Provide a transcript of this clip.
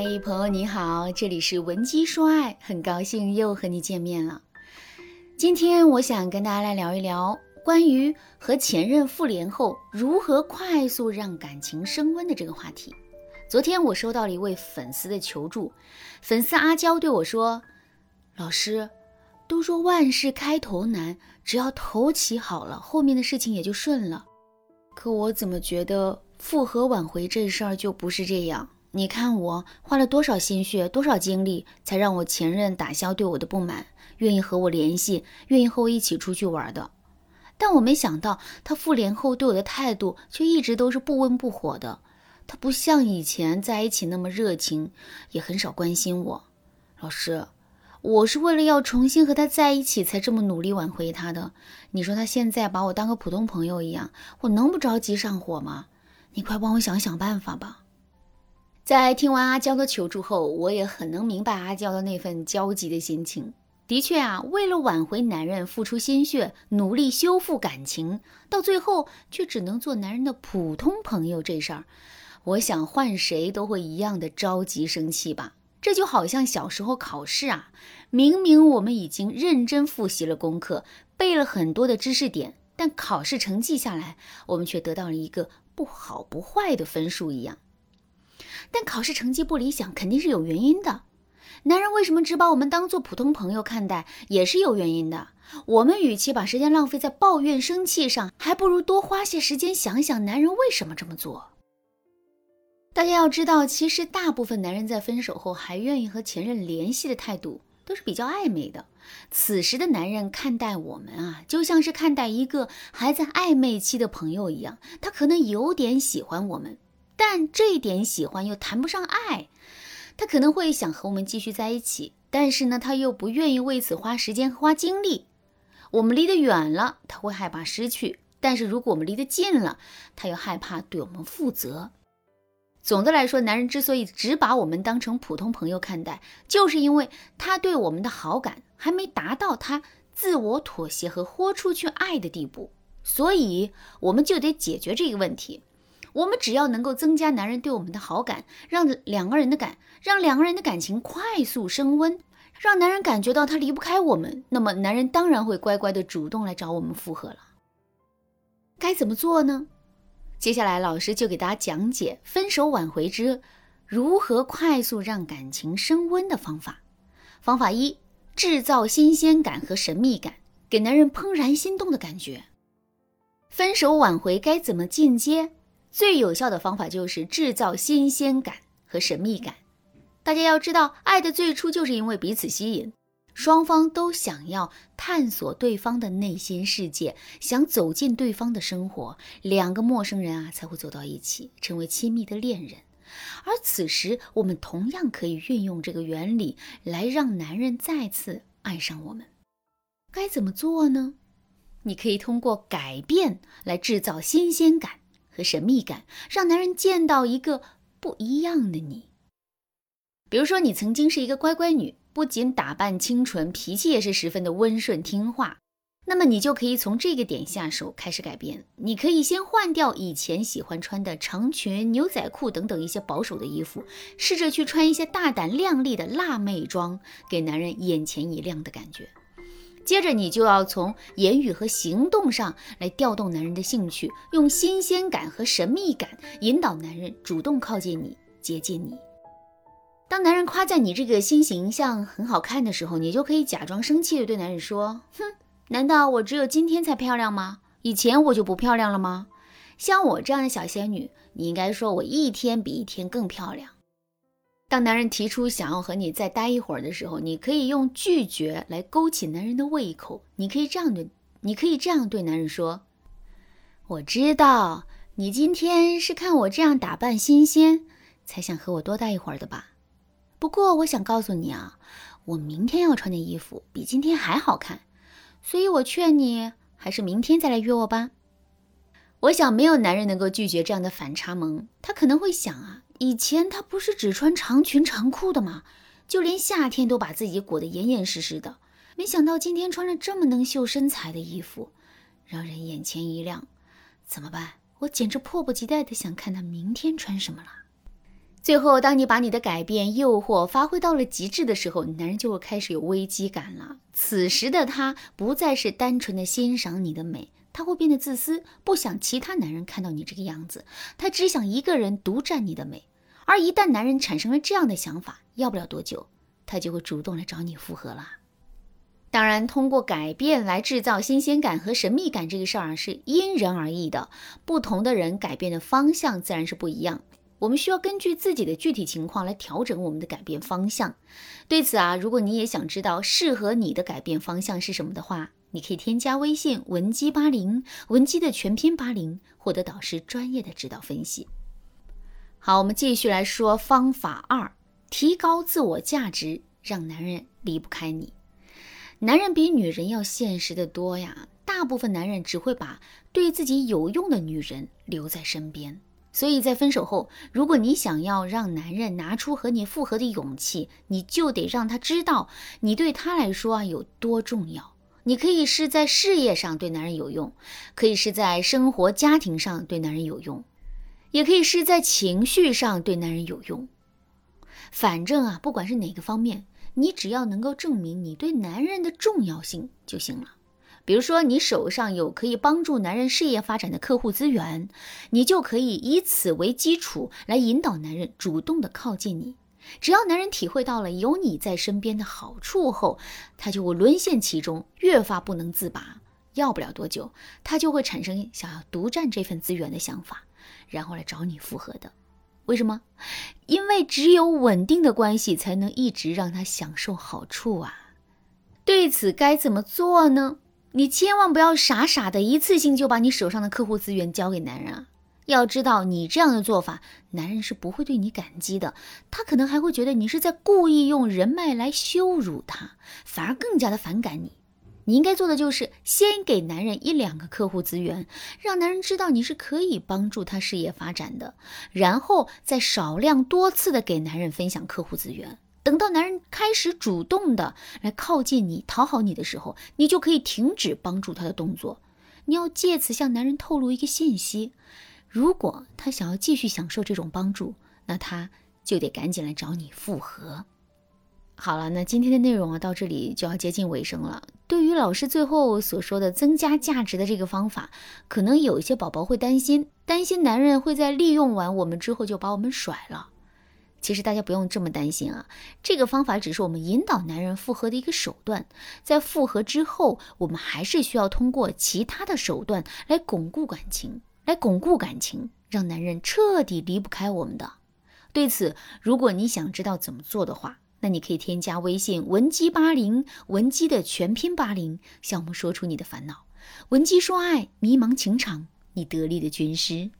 嗨，朋友你好，这里是文姬说爱，很高兴又和你见面了。今天我想跟大家来聊一聊关于和前任复联后如何快速让感情升温的这个话题。昨天我收到了一位粉丝的求助，粉丝阿娇对我说：“老师，都说万事开头难，只要头起好了，后面的事情也就顺了。可我怎么觉得复合挽回这事儿就不是这样？”你看我花了多少心血、多少精力，才让我前任打消对我的不满，愿意和我联系，愿意和我一起出去玩的。但我没想到，他复联后对我的态度却一直都是不温不火的。他不像以前在一起那么热情，也很少关心我。老师，我是为了要重新和他在一起，才这么努力挽回他的。你说他现在把我当个普通朋友一样，我能不着急上火吗？你快帮我想想办法吧。在听完阿娇的求助后，我也很能明白阿娇的那份焦急的心情。的确啊，为了挽回男人，付出心血，努力修复感情，到最后却只能做男人的普通朋友，这事儿，我想换谁都会一样的着急生气吧。这就好像小时候考试啊，明明我们已经认真复习了功课，背了很多的知识点，但考试成绩下来，我们却得到了一个不好不坏的分数一样。但考试成绩不理想，肯定是有原因的。男人为什么只把我们当做普通朋友看待，也是有原因的。我们与其把时间浪费在抱怨、生气上，还不如多花些时间想想男人为什么这么做。大家要知道，其实大部分男人在分手后还愿意和前任联系的态度，都是比较暧昧的。此时的男人看待我们啊，就像是看待一个还在暧昧期的朋友一样，他可能有点喜欢我们。但这一点喜欢又谈不上爱，他可能会想和我们继续在一起，但是呢，他又不愿意为此花时间花精力。我们离得远了，他会害怕失去；但是如果我们离得近了，他又害怕对我们负责。总的来说，男人之所以只把我们当成普通朋友看待，就是因为他对我们的好感还没达到他自我妥协和豁出去爱的地步，所以我们就得解决这个问题。我们只要能够增加男人对我们的好感，让两个人的感，让两个人的感情快速升温，让男人感觉到他离不开我们，那么男人当然会乖乖的主动来找我们复合了。该怎么做呢？接下来老师就给大家讲解分手挽回之如何快速让感情升温的方法。方法一：制造新鲜感和神秘感，给男人怦然心动的感觉。分手挽回该怎么进阶？最有效的方法就是制造新鲜感和神秘感。大家要知道，爱的最初就是因为彼此吸引，双方都想要探索对方的内心世界，想走进对方的生活，两个陌生人啊才会走到一起，成为亲密的恋人。而此时，我们同样可以运用这个原理来让男人再次爱上我们。该怎么做呢？你可以通过改变来制造新鲜感。和神秘感，让男人见到一个不一样的你。比如说，你曾经是一个乖乖女，不仅打扮清纯，脾气也是十分的温顺听话。那么，你就可以从这个点下手开始改变。你可以先换掉以前喜欢穿的长裙、牛仔裤等等一些保守的衣服，试着去穿一些大胆靓丽的辣妹装，给男人眼前一亮的感觉。接着，你就要从言语和行动上来调动男人的兴趣，用新鲜感和神秘感引导男人主动靠近你、接近你。当男人夸赞你这个新形象很好看的时候，你就可以假装生气的对男人说：“哼，难道我只有今天才漂亮吗？以前我就不漂亮了吗？像我这样的小仙女，你应该说我一天比一天更漂亮。”当男人提出想要和你再待一会儿的时候，你可以用拒绝来勾起男人的胃口。你可以这样对，你可以这样对男人说：“我知道你今天是看我这样打扮新鲜，才想和我多待一会儿的吧？不过我想告诉你啊，我明天要穿的衣服比今天还好看，所以我劝你还是明天再来约我吧。”我想没有男人能够拒绝这样的反差萌，他可能会想啊。以前他不是只穿长裙长裤的吗？就连夏天都把自己裹得严严实实的。没想到今天穿了这么能秀身材的衣服，让人眼前一亮。怎么办？我简直迫不及待的想看他明天穿什么了。最后，当你把你的改变诱惑发挥到了极致的时候，男人就会开始有危机感了。此时的他不再是单纯的欣赏你的美，他会变得自私，不想其他男人看到你这个样子，他只想一个人独占你的美。而一旦男人产生了这样的想法，要不了多久，他就会主动来找你复合了。当然，通过改变来制造新鲜感和神秘感这个事儿啊，是因人而异的，不同的人改变的方向自然是不一样。我们需要根据自己的具体情况来调整我们的改变方向。对此啊，如果你也想知道适合你的改变方向是什么的话，你可以添加微信文姬八零，文姬的全拼八零，获得导师专业的指导分析。好，我们继续来说方法二，提高自我价值，让男人离不开你。男人比女人要现实的多呀，大部分男人只会把对自己有用的女人留在身边。所以在分手后，如果你想要让男人拿出和你复合的勇气，你就得让他知道你对他来说啊有多重要。你可以是在事业上对男人有用，可以是在生活家庭上对男人有用，也可以是在情绪上对男人有用。反正啊，不管是哪个方面，你只要能够证明你对男人的重要性就行了。比如说，你手上有可以帮助男人事业发展的客户资源，你就可以以此为基础来引导男人主动的靠近你。只要男人体会到了有你在身边的好处后，他就会沦陷其中，越发不能自拔。要不了多久，他就会产生想要独占这份资源的想法，然后来找你复合的。为什么？因为只有稳定的关系才能一直让他享受好处啊。对此该怎么做呢？你千万不要傻傻的一次性就把你手上的客户资源交给男人啊！要知道，你这样的做法，男人是不会对你感激的，他可能还会觉得你是在故意用人脉来羞辱他，反而更加的反感你。你应该做的就是先给男人一两个客户资源，让男人知道你是可以帮助他事业发展的，然后再少量多次的给男人分享客户资源。等到男人开始主动的来靠近你、讨好你的时候，你就可以停止帮助他的动作。你要借此向男人透露一个信息：如果他想要继续享受这种帮助，那他就得赶紧来找你复合。好了，那今天的内容啊，到这里就要接近尾声了。对于老师最后所说的增加价值的这个方法，可能有一些宝宝会担心，担心男人会在利用完我们之后就把我们甩了。其实大家不用这么担心啊，这个方法只是我们引导男人复合的一个手段。在复合之后，我们还是需要通过其他的手段来巩固感情，来巩固感情，让男人彻底离不开我们的。对此，如果你想知道怎么做的话，那你可以添加微信文姬八零，文姬的全拼八零，向我们说出你的烦恼。文姬说爱，迷茫情场，你得力的军师。